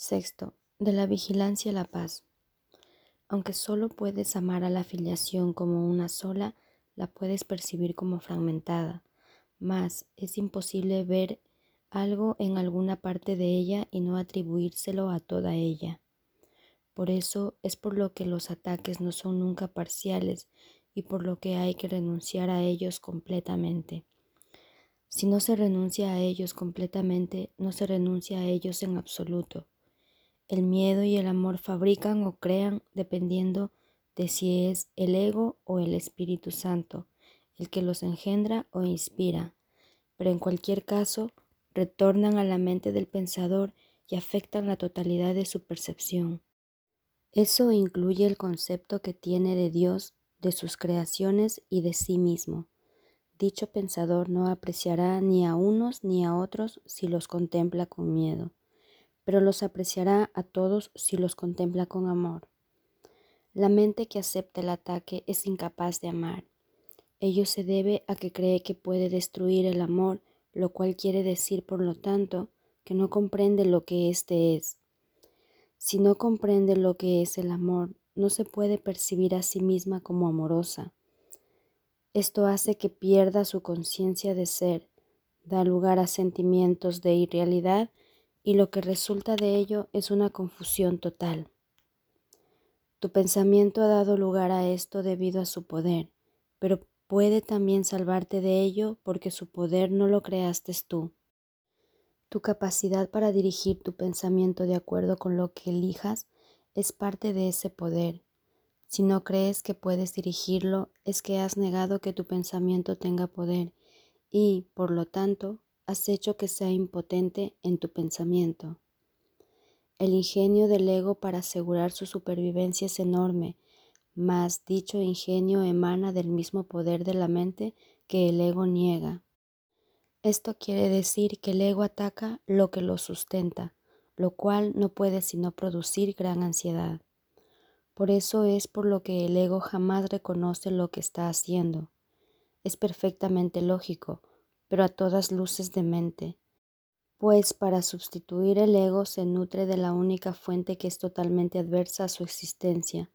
Sexto, de la vigilancia a la paz. Aunque solo puedes amar a la filiación como una sola, la puedes percibir como fragmentada, mas es imposible ver algo en alguna parte de ella y no atribuírselo a toda ella. Por eso es por lo que los ataques no son nunca parciales y por lo que hay que renunciar a ellos completamente. Si no se renuncia a ellos completamente, no se renuncia a ellos en absoluto. El miedo y el amor fabrican o crean dependiendo de si es el ego o el Espíritu Santo el que los engendra o inspira, pero en cualquier caso retornan a la mente del pensador y afectan la totalidad de su percepción. Eso incluye el concepto que tiene de Dios, de sus creaciones y de sí mismo. Dicho pensador no apreciará ni a unos ni a otros si los contempla con miedo pero los apreciará a todos si los contempla con amor. La mente que acepta el ataque es incapaz de amar. Ello se debe a que cree que puede destruir el amor, lo cual quiere decir, por lo tanto, que no comprende lo que éste es. Si no comprende lo que es el amor, no se puede percibir a sí misma como amorosa. Esto hace que pierda su conciencia de ser, da lugar a sentimientos de irrealidad y lo que resulta de ello es una confusión total. Tu pensamiento ha dado lugar a esto debido a su poder, pero puede también salvarte de ello porque su poder no lo creaste tú. Tu capacidad para dirigir tu pensamiento de acuerdo con lo que elijas es parte de ese poder. Si no crees que puedes dirigirlo, es que has negado que tu pensamiento tenga poder y, por lo tanto, has hecho que sea impotente en tu pensamiento. El ingenio del ego para asegurar su supervivencia es enorme, mas dicho ingenio emana del mismo poder de la mente que el ego niega. Esto quiere decir que el ego ataca lo que lo sustenta, lo cual no puede sino producir gran ansiedad. Por eso es por lo que el ego jamás reconoce lo que está haciendo. Es perfectamente lógico, pero a todas luces de mente, pues para sustituir el ego se nutre de la única fuente que es totalmente adversa a su existencia.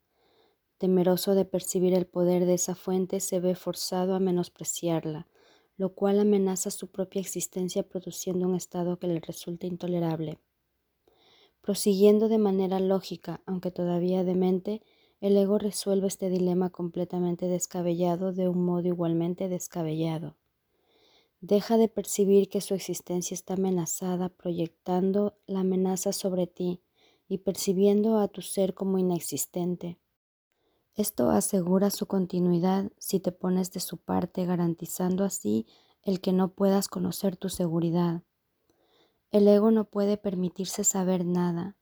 Temeroso de percibir el poder de esa fuente, se ve forzado a menospreciarla, lo cual amenaza su propia existencia produciendo un estado que le resulta intolerable. Prosiguiendo de manera lógica, aunque todavía demente, el ego resuelve este dilema completamente descabellado de un modo igualmente descabellado. Deja de percibir que su existencia está amenazada, proyectando la amenaza sobre ti y percibiendo a tu ser como inexistente. Esto asegura su continuidad si te pones de su parte, garantizando así el que no puedas conocer tu seguridad. El ego no puede permitirse saber nada.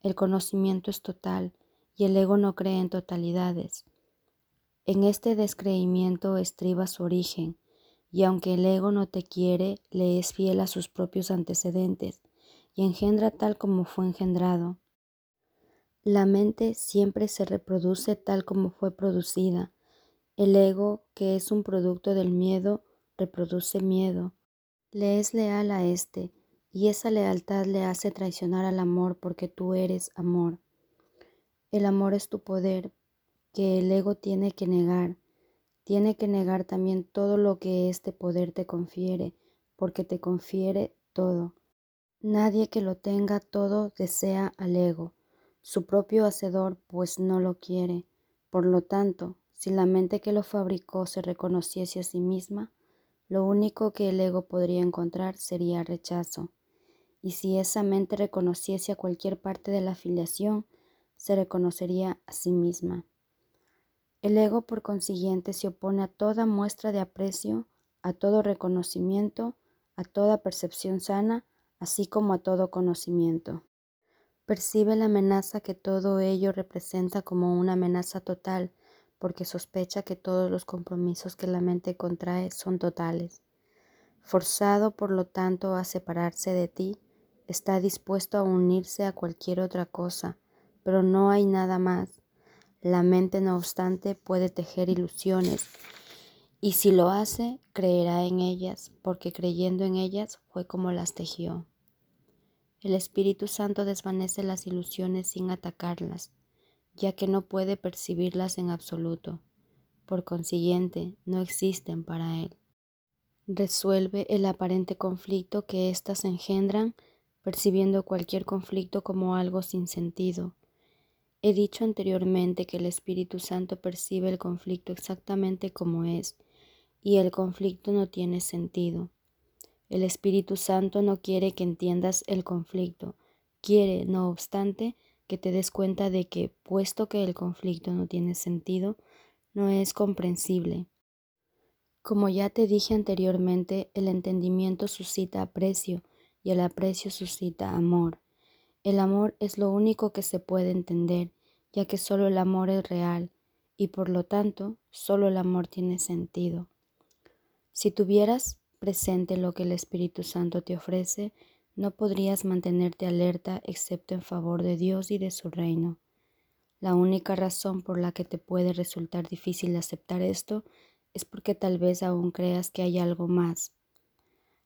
El conocimiento es total y el ego no cree en totalidades. En este descreimiento estriba su origen y aunque el ego no te quiere, le es fiel a sus propios antecedentes y engendra tal como fue engendrado. La mente siempre se reproduce tal como fue producida. El ego, que es un producto del miedo, reproduce miedo. Le es leal a éste, y esa lealtad le hace traicionar al amor porque tú eres amor. El amor es tu poder, que el ego tiene que negar, tiene que negar también todo lo que este poder te confiere, porque te confiere todo. Nadie que lo tenga todo desea al ego, su propio hacedor pues no lo quiere. Por lo tanto, si la mente que lo fabricó se reconociese a sí misma, lo único que el ego podría encontrar sería rechazo. Y si esa mente reconociese a cualquier parte de la afiliación, se reconocería a sí misma. El ego, por consiguiente, se opone a toda muestra de aprecio, a todo reconocimiento, a toda percepción sana, así como a todo conocimiento. Percibe la amenaza que todo ello representa como una amenaza total, porque sospecha que todos los compromisos que la mente contrae son totales. Forzado, por lo tanto, a separarse de ti, está dispuesto a unirse a cualquier otra cosa, pero no hay nada más la mente, no obstante, puede tejer ilusiones y si lo hace, creerá en ellas, porque creyendo en ellas fue como las tejió. El Espíritu Santo desvanece las ilusiones sin atacarlas, ya que no puede percibirlas en absoluto. Por consiguiente, no existen para Él. Resuelve el aparente conflicto que éstas engendran, percibiendo cualquier conflicto como algo sin sentido. He dicho anteriormente que el Espíritu Santo percibe el conflicto exactamente como es, y el conflicto no tiene sentido. El Espíritu Santo no quiere que entiendas el conflicto, quiere, no obstante, que te des cuenta de que, puesto que el conflicto no tiene sentido, no es comprensible. Como ya te dije anteriormente, el entendimiento suscita aprecio y el aprecio suscita amor. El amor es lo único que se puede entender, ya que solo el amor es real y por lo tanto solo el amor tiene sentido. Si tuvieras presente lo que el Espíritu Santo te ofrece, no podrías mantenerte alerta excepto en favor de Dios y de su reino. La única razón por la que te puede resultar difícil aceptar esto es porque tal vez aún creas que hay algo más.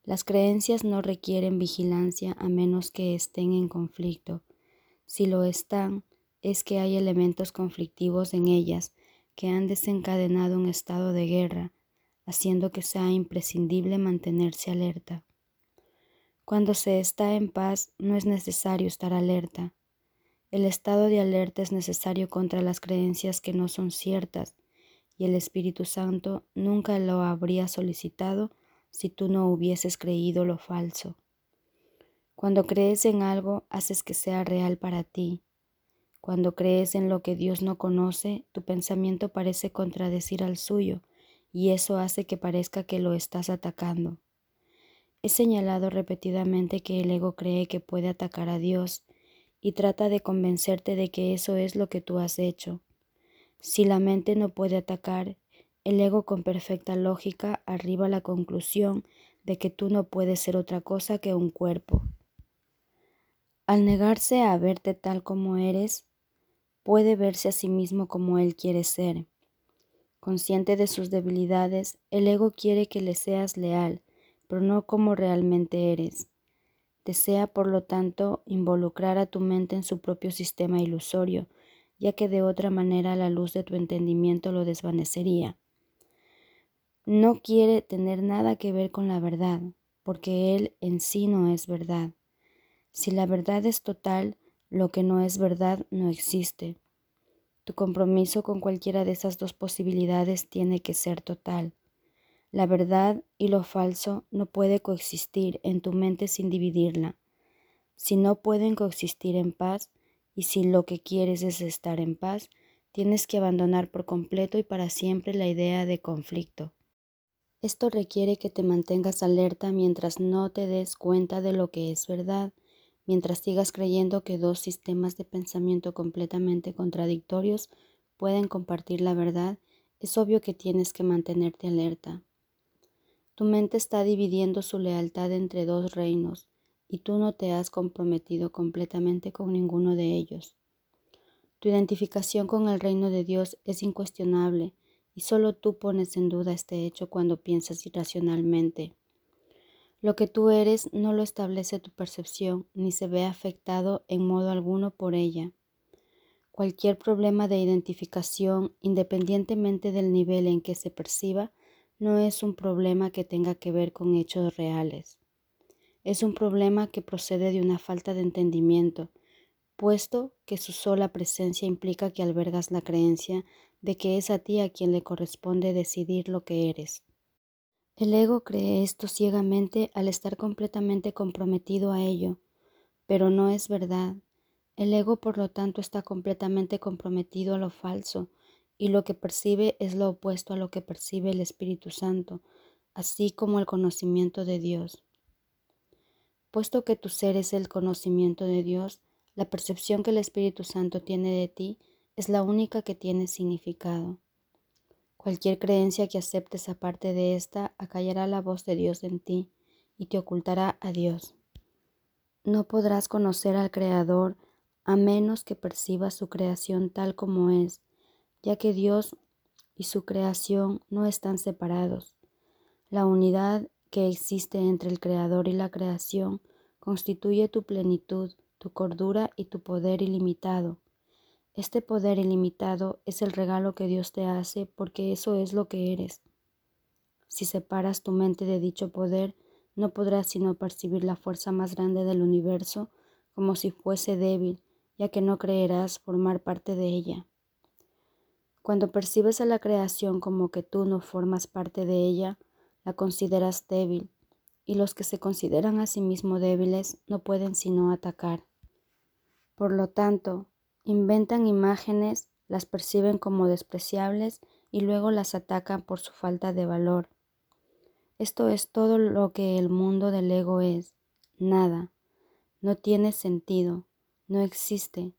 Las creencias no requieren vigilancia a menos que estén en conflicto. Si lo están, es que hay elementos conflictivos en ellas que han desencadenado un estado de guerra haciendo que sea imprescindible mantenerse alerta. Cuando se está en paz no es necesario estar alerta. El estado de alerta es necesario contra las creencias que no son ciertas y el Espíritu Santo nunca lo habría solicitado si tú no hubieses creído lo falso. Cuando crees en algo, haces que sea real para ti. Cuando crees en lo que Dios no conoce, tu pensamiento parece contradecir al suyo y eso hace que parezca que lo estás atacando. He señalado repetidamente que el ego cree que puede atacar a Dios y trata de convencerte de que eso es lo que tú has hecho. Si la mente no puede atacar, el ego con perfecta lógica arriba a la conclusión de que tú no puedes ser otra cosa que un cuerpo. Al negarse a verte tal como eres, puede verse a sí mismo como él quiere ser. Consciente de sus debilidades, el ego quiere que le seas leal, pero no como realmente eres. Desea, por lo tanto, involucrar a tu mente en su propio sistema ilusorio, ya que de otra manera la luz de tu entendimiento lo desvanecería. No quiere tener nada que ver con la verdad, porque él en sí no es verdad. Si la verdad es total, lo que no es verdad no existe. Tu compromiso con cualquiera de esas dos posibilidades tiene que ser total. La verdad y lo falso no puede coexistir en tu mente sin dividirla. Si no pueden coexistir en paz y si lo que quieres es estar en paz, tienes que abandonar por completo y para siempre la idea de conflicto. Esto requiere que te mantengas alerta mientras no te des cuenta de lo que es verdad Mientras sigas creyendo que dos sistemas de pensamiento completamente contradictorios pueden compartir la verdad, es obvio que tienes que mantenerte alerta. Tu mente está dividiendo su lealtad entre dos reinos y tú no te has comprometido completamente con ninguno de ellos. Tu identificación con el reino de Dios es incuestionable y solo tú pones en duda este hecho cuando piensas irracionalmente. Lo que tú eres no lo establece tu percepción ni se ve afectado en modo alguno por ella. Cualquier problema de identificación, independientemente del nivel en que se perciba, no es un problema que tenga que ver con hechos reales. Es un problema que procede de una falta de entendimiento, puesto que su sola presencia implica que albergas la creencia de que es a ti a quien le corresponde decidir lo que eres. El ego cree esto ciegamente al estar completamente comprometido a ello, pero no es verdad. El ego, por lo tanto, está completamente comprometido a lo falso, y lo que percibe es lo opuesto a lo que percibe el Espíritu Santo, así como el conocimiento de Dios. Puesto que tu ser es el conocimiento de Dios, la percepción que el Espíritu Santo tiene de ti es la única que tiene significado. Cualquier creencia que aceptes aparte de esta acallará la voz de Dios en ti y te ocultará a Dios. No podrás conocer al Creador a menos que percibas su creación tal como es, ya que Dios y su creación no están separados. La unidad que existe entre el Creador y la creación constituye tu plenitud, tu cordura y tu poder ilimitado. Este poder ilimitado es el regalo que Dios te hace porque eso es lo que eres. Si separas tu mente de dicho poder, no podrás sino percibir la fuerza más grande del universo como si fuese débil, ya que no creerás formar parte de ella. Cuando percibes a la creación como que tú no formas parte de ella, la consideras débil, y los que se consideran a sí mismos débiles no pueden sino atacar. Por lo tanto, inventan imágenes, las perciben como despreciables y luego las atacan por su falta de valor. Esto es todo lo que el mundo del ego es, nada, no tiene sentido, no existe.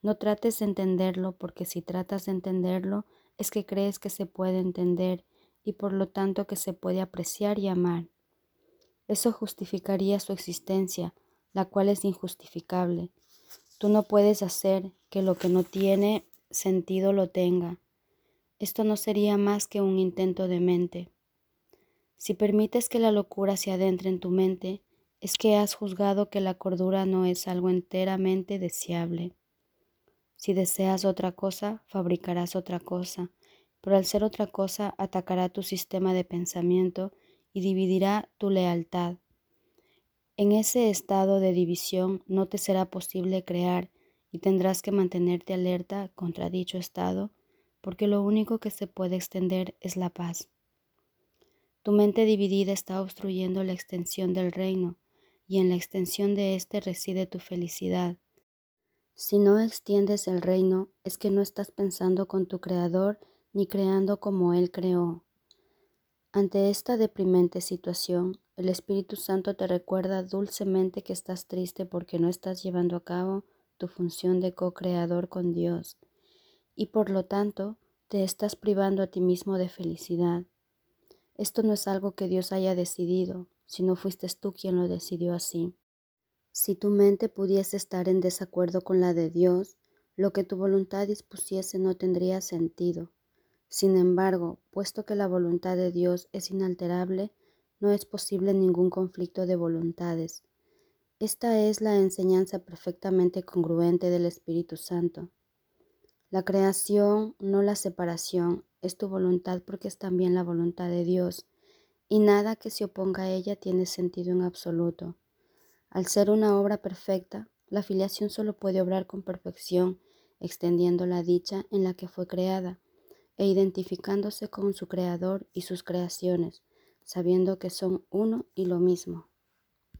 No trates de entenderlo porque si tratas de entenderlo es que crees que se puede entender y por lo tanto que se puede apreciar y amar. Eso justificaría su existencia, la cual es injustificable. Tú no puedes hacer que lo que no tiene sentido lo tenga. Esto no sería más que un intento de mente. Si permites que la locura se adentre en tu mente, es que has juzgado que la cordura no es algo enteramente deseable. Si deseas otra cosa, fabricarás otra cosa, pero al ser otra cosa atacará tu sistema de pensamiento y dividirá tu lealtad. En ese estado de división no te será posible crear y tendrás que mantenerte alerta contra dicho estado, porque lo único que se puede extender es la paz. Tu mente dividida está obstruyendo la extensión del reino, y en la extensión de éste reside tu felicidad. Si no extiendes el reino, es que no estás pensando con tu Creador ni creando como Él creó. Ante esta deprimente situación, el Espíritu Santo te recuerda dulcemente que estás triste porque no estás llevando a cabo tu función de co-creador con Dios y por lo tanto te estás privando a ti mismo de felicidad. Esto no es algo que Dios haya decidido, si no fuiste tú quien lo decidió así. Si tu mente pudiese estar en desacuerdo con la de Dios, lo que tu voluntad dispusiese no tendría sentido. Sin embargo, puesto que la voluntad de Dios es inalterable, no es posible ningún conflicto de voluntades. Esta es la enseñanza perfectamente congruente del Espíritu Santo. La creación, no la separación, es tu voluntad porque es también la voluntad de Dios, y nada que se oponga a ella tiene sentido en absoluto. Al ser una obra perfecta, la filiación solo puede obrar con perfección, extendiendo la dicha en la que fue creada e identificándose con su creador y sus creaciones, sabiendo que son uno y lo mismo.